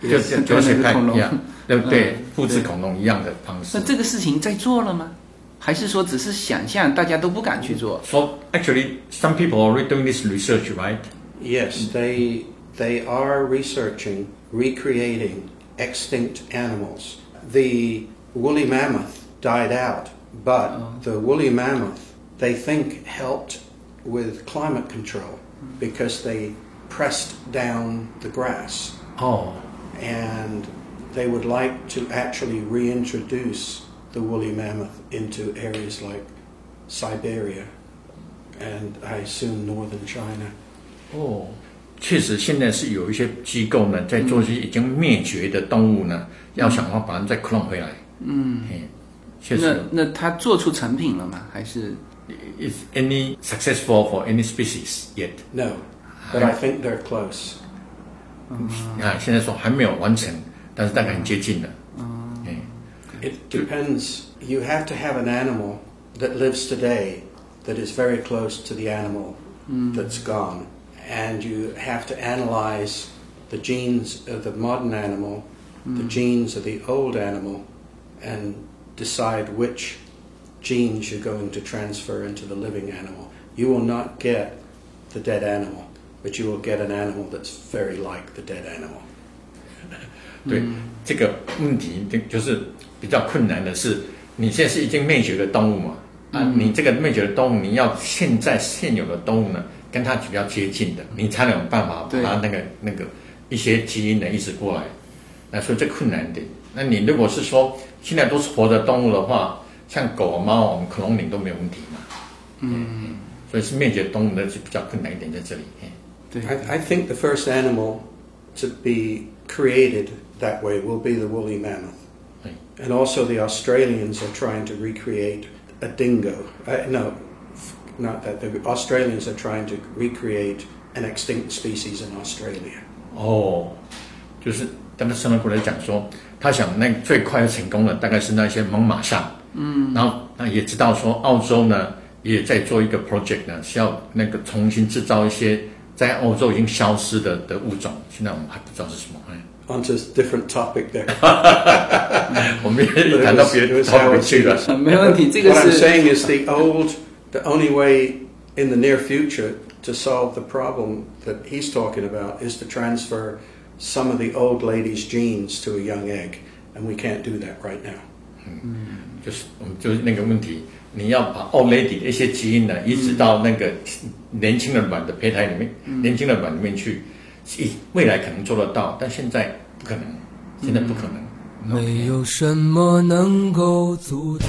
就就 Jurassic 一样，对不对嗯？复制恐龙一样的方式那。这个事情在做了吗？还是说只是想象，大家都不敢去做？So actually, some people are already doing this research, right? Yes, they they are researching recreating extinct animals. The woolly mammoth died out, but oh. the woolly mammoth they think helped with climate control because they pressed down the grass oh. 哦，and they would like to actually reintroduce the woolly mammoth into areas like Siberia and I assume northern China. 哦，确实，现在是有一些机构呢，在做一些已经灭绝的动物呢，要想办法把它们再 clone 回来。嗯，嘿，确那实那他做出成品了吗？还是，is any successful for any species yet？No, but I think they're close. 啊，现在说还没有完成，但是大概很接近了。嗯，It depends. You have to have an animal that lives today that is very close to the animal that's gone. And you have to analyze the genes of the modern animal, the genes of the old animal, and decide which genes you're going to transfer into the living animal. You will not get the dead animal, but you will get an animal that's very like the dead animal. 对、这个问题，就就是比较困难的是，你现在是已经灭绝的动物嘛？啊，你这个灭绝的动物，你要现在现有的动物呢， 跟它比较接近的，你才能有办法把对它那个那个一些基因呢移植过来。那所以这困难一点。那你如果是说现在都是活的动物的话，像狗、猫，我们克隆你都没有问题嘛。嗯，所以是灭绝动物呢是比较困难一点在这里。对，I, I think the first animal to be created that way will be the woolly mammoth. And also, the Australians are trying to recreate a dingo. Uh, no, not that. The Australians are trying to recreate an extinct species in Australia. 哦，就是刚才圣伦过来讲说，他想那最快成功的大概是那些猛犸象，嗯，然后那也知道说澳洲呢也在做一个 project 呢，是要那个重新制造一些在欧洲已经消失的的物种，现在我们还不知道是什么。哎， Onto a different topic there. 我们也谈到别的 topic 去了。呃没问题，这个 What I'm 是 saying is the old, the only way in the near future to solve the problem that he's talking about is to transfer some of the old lady's genes to a young egg, and we can't do that right now. 就是我们就是那个问题，你要把 old lady 的一些基因呢移植到那个年轻的卵的胚胎里面，年轻的卵里面去，以未来可能做得到，但现在不可能，现在不可能。没有什么能够阻挡。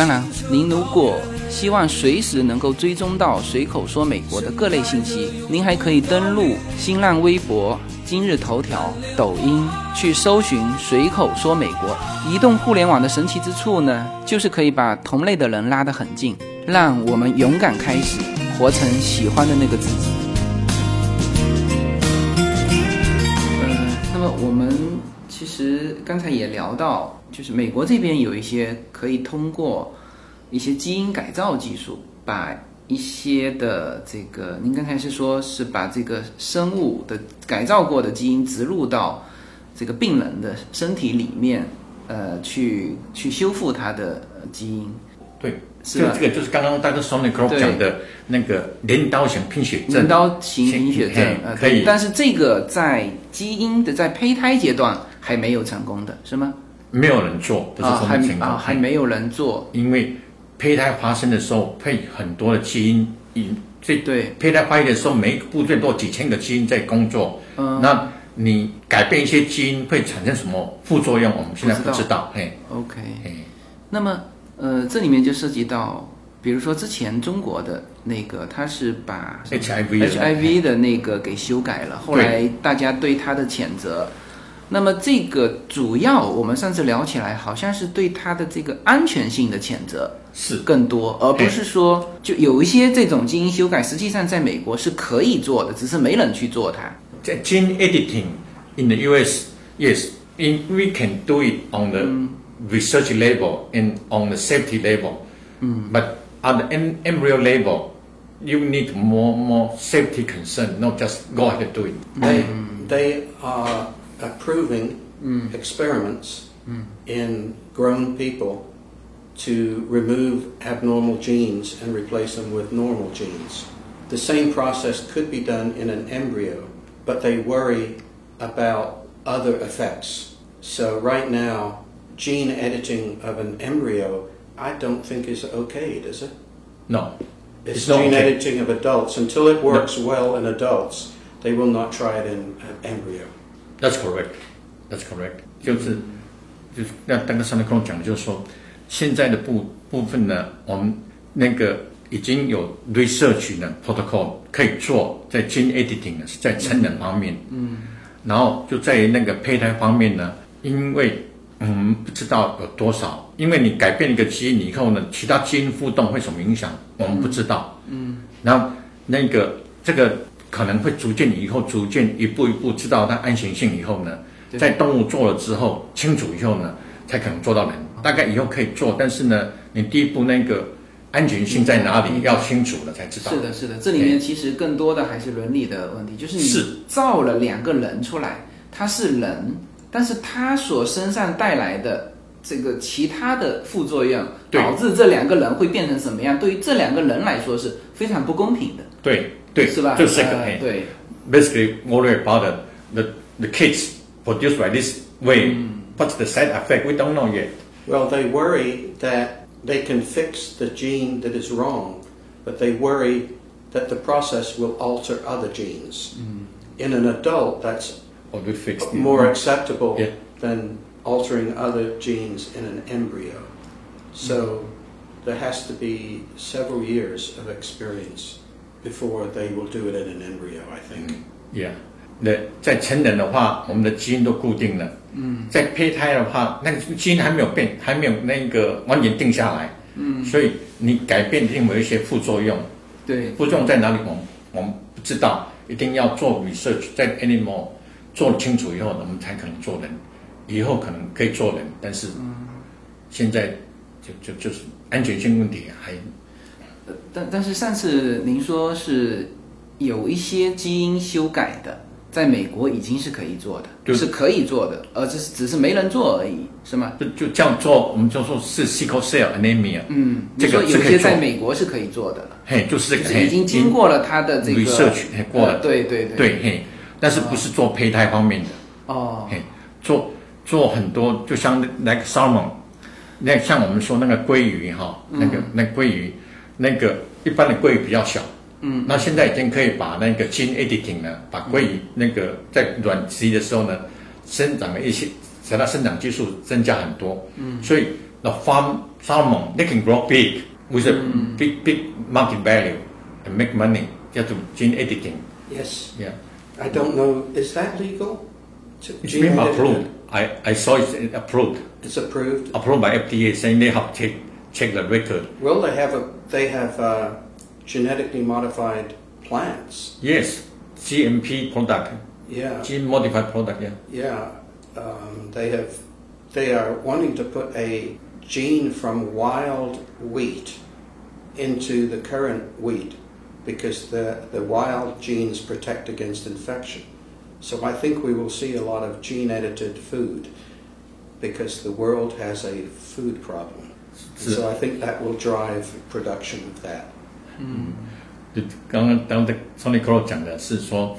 当然，您如果希望随时能够追踪到随口说美国的各类信息，您还可以登录新浪微博、今日头条、抖音去搜寻“随口说美国”。移动互联网的神奇之处呢，就是可以把同类的人拉得很近，让我们勇敢开始，活成喜欢的那个自己。嗯，那么我们其实刚才也聊到，就是美国这边有一些可以通过一些基因改造技术，把一些的这个，您刚才是说是把这个生物的改造过的基因植入到这个病人的身体里面，呃，去去修复它的呃基因。对，是吧这个这个就是刚刚大哥 Sonic Group 对讲的那个镰刀型贫血症，镰刀型贫血症嘿，呃，可以但是这个在基因的在胚胎阶段还没有成功的是吗？没有人做，不是说没成功，啊还没有人做，因为胚胎发生的时候配很多的基因，因这对，胚胎发育的时候，每一个部最多几千个基因在工作，嗯。那你改变一些基因会产生什么副作用？我们现在不知道。不知道，嘿，OK，嘿，那么呃，这里面就涉及到，比如说之前中国的那个，他是把 HIV 的。HIV 的那个给修改了，后来大家对他的谴责。那么这个主要我们上次聊起来，好像是对它的这个安全性的谴责是更多，而不是说就有一些这种基因修改，实际上在美国是可以做的，只是没人去做它。在 gene editing in the US, yes, in, we can do it on the research level and on the safety level. But at the em- embryo level, you need more more safety concern, not just go ahead and do it. They, they are approving hmm. experiments hmm. in grown people to remove abnormal genes and replace them with normal genes. The same process could be done in an embryo, but they worry about other effects. So, right now, gene editing of an embryo, I don't think is okay, does it? No, It's, It's gene okay. editing of adults. Until it works well in adults, they will not try it in an embryo. That's correct. That's correct. 就是就是那刚刚上面跟我讲的，就是说现在的部部分呢，我们那个已经有 research 呢 protocol 可以做在 gene editing 呢，是在成人方面。嗯，然后就在于那个胚胎方面呢，因为我们不知道有多少，因为你改变一个基因以后呢，其他基因互动会什么影响，我们不知道。嗯，然后那个这个可能会逐渐以后逐渐一步一步知道它安全性以后呢，在动物做了之后清楚以后呢，才可能做到人。大概以后可以做，但是呢，你第一步那个安全性在哪里要清楚了才知道。是的，是的，这里面其实更多的还是伦理的问题，就是你是造了两个人出来，他是人，但是他所身上带来的这个其他的副作用，对。导致这两个人会变成什么样，对于这两个人来说是非常不公平的，对对，是吧？这是个呃对， basically worry about the, the the kids produced by this way. What's the side effect? We don't know yet. Well, they worry that they can fix the gene that is wrong, but they worry that the process will alter other genes. In an adult, that's Or we fix it. more acceptable Yeah. than altering other genes in an embryo. So there has to be several years of experience before they will do it in an embryo, I think. Yeah. 那在成人的话，我们的基因都固定了。嗯，在胚胎的话，那个基因还没有变，还没有那个完全定下来。嗯，所以你改变一定有一些副作用。对，副作用在哪里？我们我们不知道，一定要做 research，在 animal 做清楚以后，我们才可能做人。以后可能可以做人，但是现在就就就是安全性问题还呃但但是上次您说是有一些基因修改的，在美国已经是可以做的，就是可以做的，而只是只是没人做而已，是吗？就就这样做，我们就说是 sickle cell anemia。嗯，这你说有些在美国是可以做的了，嘿，就是这个就是已经经过了他的这个 research 过了呃对对对，对嘿，但是不是做胚胎方面的，哦，嘿，做做很多，就像 like salmon，那像我们说那个鲑鱼哈，那个那鲑鱼，那个一般的鲑鱼比较小，嗯，那现在已经可以把那个 gene editing 呢，把鲑鱼那个在卵期的时候呢，生长的一些，使它生长技术增加很多，嗯，所以 the farm salmon they can grow big with a big big market value and make money，叫做 gene editing，Yes. yeah。I don't know, is that legal? It's gene been approved. I, I saw it approved. It's approved. Approved by FDA saying they have check check the record. Well, they have a they have uh, genetically modified plants. Yes, GMP product, Yeah, gene modified product. Yeah. yeah. Um, they have they are wanting to put a gene from wild wheat into the current wheat because the the wild genes protect against infection. So I think we will see a lot of gene edited food because the world has a food problem. So I think that will drive production of that. 就刚刚刚才 Tony Crow 讲的是说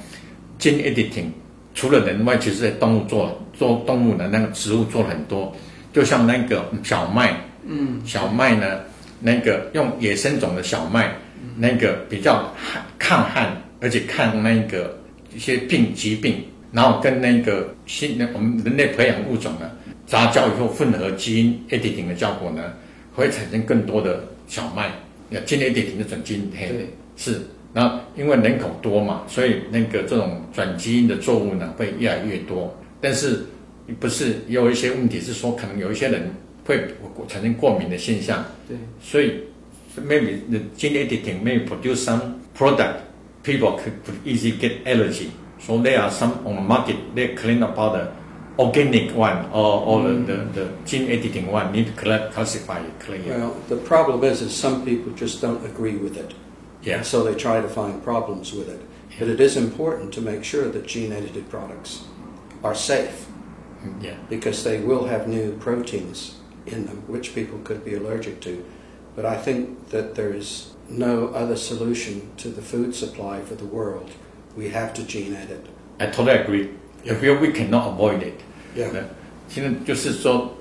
，gene editing 除了人外，其实在动物做做动物的那个植物做了很多，就像那个小麦，嗯，小麦呢，那个用野生种的小麦，那个比较旱抗旱，而且抗那个一些病疾病，然后跟那个新的我们人类培养物种呢杂交以后混合基因 editing 的效果呢，会产生更多的小麦，要 gene editing 的转基因，嘿对。是，然后因为人口多嘛，所以那个这种转基因的作物呢会越来越多。但是不是也有一些问题是说，可能有一些人会产生过敏的现象，对，所以 maybe the gene editing may produce some product people could, could easily get allergy. So there are some on the market they claim about the organic one or, or the, the, mm. the gene editing one need to cla- classify it clearly. Well, the problem is, is some people just don't agree with it. Yeah. So they try to find problems with it. But it is important to make sure that gene edited products are safe mm, Yeah. because they will have new proteins in them which people could be allergic to. But I think that there is no other solution to the food supply for the world. We have to gene edit. I totally agree. If we, we cannot avoid it. Yeah. 那现在就是说，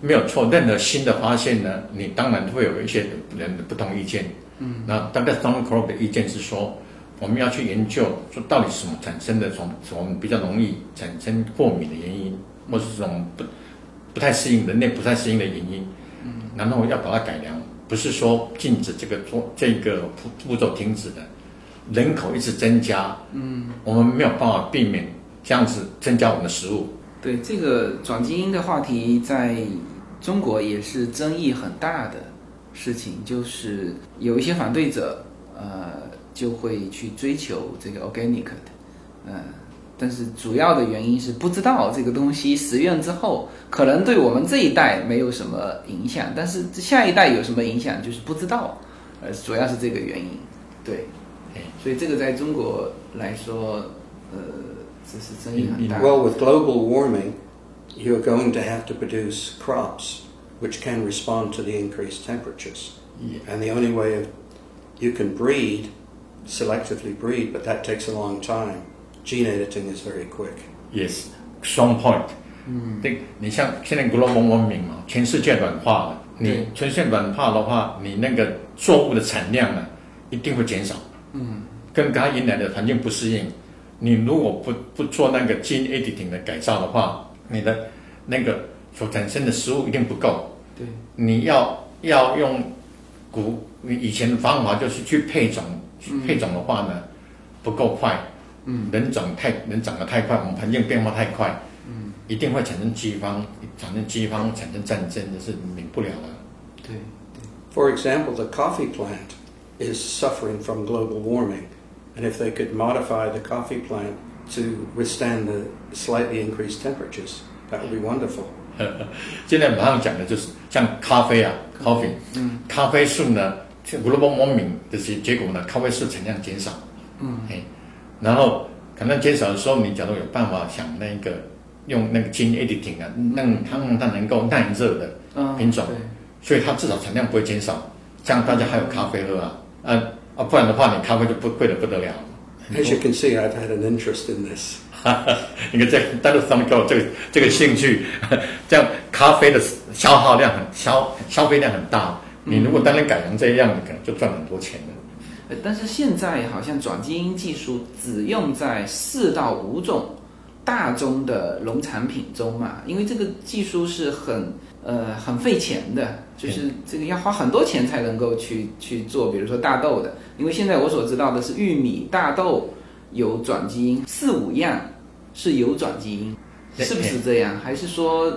没有错，任何新的发现呢，你当然会有一些人的不同意见。嗯，那大概 Don Crow 的意见是说，我们要去研究说到底什么产生的，从我们比较容易产生过敏的原因，或是这种不不太适应人类不太适应的原因，嗯，然后要把它改良，不是说禁止这个做这个步步骤停止的，人口一直增加，嗯，我们没有办法避免这样子增加我们的食物。对这个转基因的话题，在中国也是争议很大的事情，就是有一些反对者，呃，就会去追求这个 organic 的，嗯、但是主要的原因是不知道这个东西实验之后，可能对我们这一代没有什么影响，但是下一代有什么影响，就是不知道，呃，主要是这个原因，对，所以这个在中国来说，呃，这是争议很大。 Well, with global warming, you're going to have to produce crops which can respond to the increased temperatures. Yeah. And the only way of you can breed, selectively breed, but that takes a long time. Gene editing is very quick. Yes, strong point。嗯，对，你像现在 global warming 嘛，全世界暖化了，你对全世界暖化的话，你那个作物的产量呢，一定会减少。嗯，跟它原来的环境不适应， 你如果不不做那个 gene editing 的改造的话，你的那个所产生的食物一定不够。对，你要要用古你以前的方法就是去配种，去配种的话呢，不够快，嗯，人长太人长得太快，我们环境变化太快，嗯，一定会产生饥荒，产生饥荒，产生战争，这是免不了的。对。For example, the coffee plant is suffering from global warming. And if they could modify the coffee plant to withstand the slightly increased temperatures, that would be wonderful. 现在马上讲的就是像咖啡啊，coffee，嗯，咖啡树呢，像 global warming 的结结果呢，咖啡树产量减少，嗯，哎，然后可能减少的时候，你假如有办法想那个用那个 gene editing 啊，让它让它能够耐热的嗯品种，对所以它至少产量不会减少，这样大家还有咖啡喝啊，啊啊，不然的话你咖啡就不贵的不得了。As you can see, I've had an interest in this. 你看这大陆上面给我这个这个兴趣，这样咖啡的消耗量很消消费量很大。你如果单单改成这样，你可能就赚很多钱了。呃但是现在好像转基因技术只用在四到五种大宗的农产品中嘛，因为这个技术是很呃很费钱的，就是这个要花很多钱才能够去去做，比如说大豆的，因为现在我所知道的是玉米、大豆有转基因，四五样是有转基因，是不是这样？还是说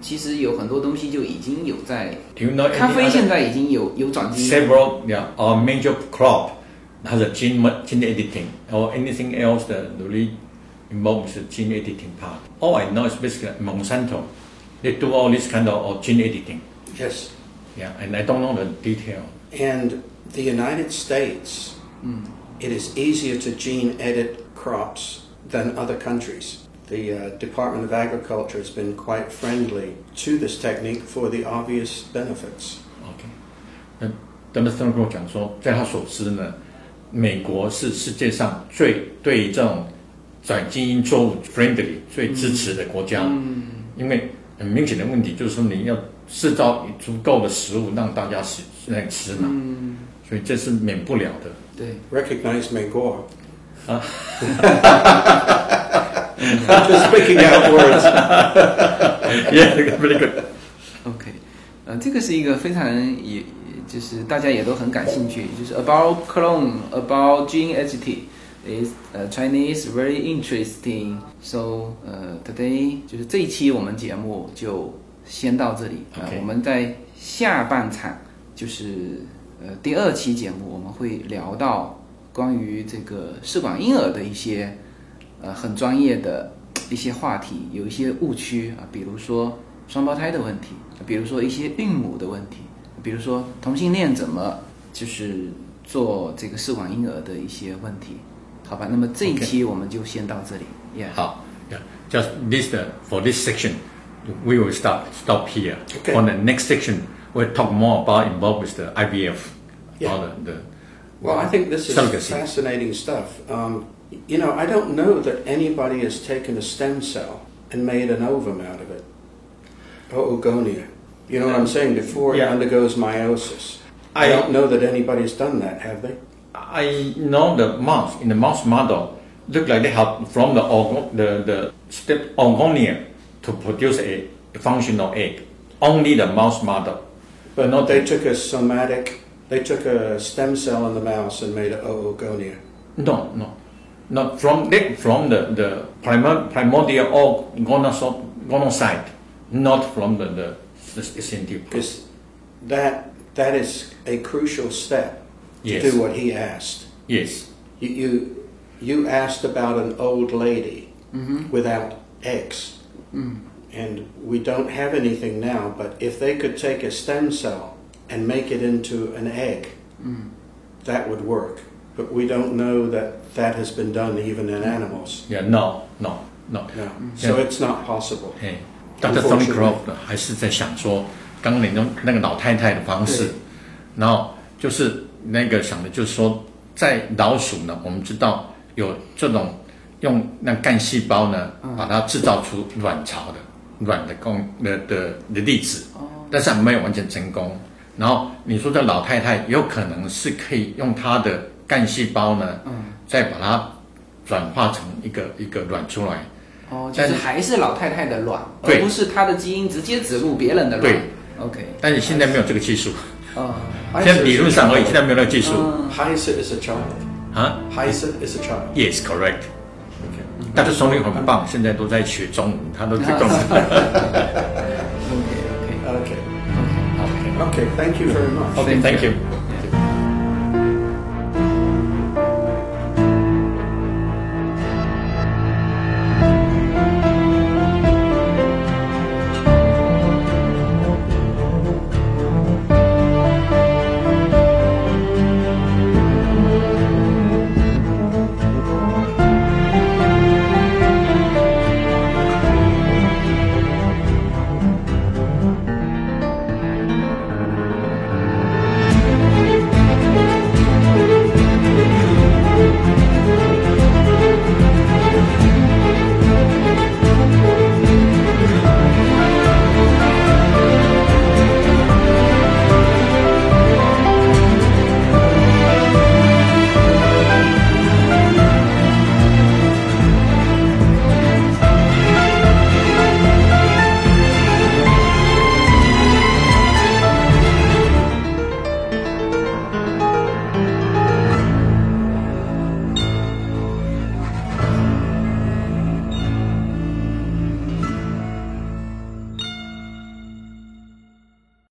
其实有很多东西就已经有在 Do you know 咖啡现在已经有有转基因？several yeah or major crop has a gene gene editing or anything else that really involves the gene editing part? All I know is basically Monsanto. They do all this kind of, of gene editing. Yes. Yeah, and I don't know the detail. And the United States, it is easier to gene edit crops than other countries. The uh, Department of Agriculture has been quite friendly to this technique for the obvious benefits. OK，那邓德森跟我讲说，在他所知呢，美国是世界上最对这种 转基因作物 friendly 最支持的国家。嗯，因为很明显的问题就是说，你要制造足够的食物让大家吃来吃嘛。嗯，所以这是免不了的。对。Recognize Megor. Just picking out words. Yeah, very good. OK，呃，这个是一个非常也就是大家也都很感兴趣，就是 about clone about gene editing is 呃 Chinese very interesting. So 呃 today 就是这一期我们节目就先到这里。呃我们在下半场就是呃第二期节目我们会聊到关于这个试管婴儿的一些呃很专业的 一些话题，有一些误区啊，比如说双胞胎的问题，比如说一些孕母的问题，比如说同性恋怎么就是做这个试管婴儿的一些问题，好吧？那么这一期我们就先到这里，Yeah。好，Yeah, just this uh, for this section, we will stop stop here. Okay. For the next section, we'll talk more about involved with the IVF, Yeah. about the, the Well, I think this is Surrogacy. fascinating stuff. Um, you know, I don't know that anybody has taken a stem cell and made an ovum out of it. Or oogonia. You know what I'm saying? Before Yeah. it undergoes meiosis. I, I- don't know that anybody's done that, have they? I know the mouse in the mouse model look like they have from the the the step orgonia to produce a functional egg. Only the mouse model. But Not- they took a somatic, they took a stem cell in the mouse and made an oogonia. No, no, not from the from the the primor, primordial or gonocyte, not from the the, the. Because that that is a crucial step to Yes. do what he asked. Yes, You you, you asked about an old lady without eggs, and we don't have anything now. But if they could take a stem cell and make it into an egg, that would work. But we don't know that that has been done even in animals. yeah, no, no, no. No, so it's not possible. 哎，Dr. Tony Croft 还是在想说，刚刚你用那个老太太的方式对，然后就是 那个想的，就是说，在老鼠呢，我们知道有这种用那干细胞呢，把它制造出卵巢的卵的供的的的例子，但是还没有完全成功。然后你说这老太太有可能是可以用她的干细胞呢，再把它转化成一个一个卵出来。哦，就是还是老太太的卵，而不是她的基因直接植入别人的卵。对，OK，但是现在没有这个技术，啊，现在理论上而已，现在没有那个技术 Hyacid is a child. 啊。Hyacid is a child. Yes, correct. 但是松林很棒，现在都在学中文，他都在中文。OK OK Okay. OK Okay. Thank you very much. OK, thank you.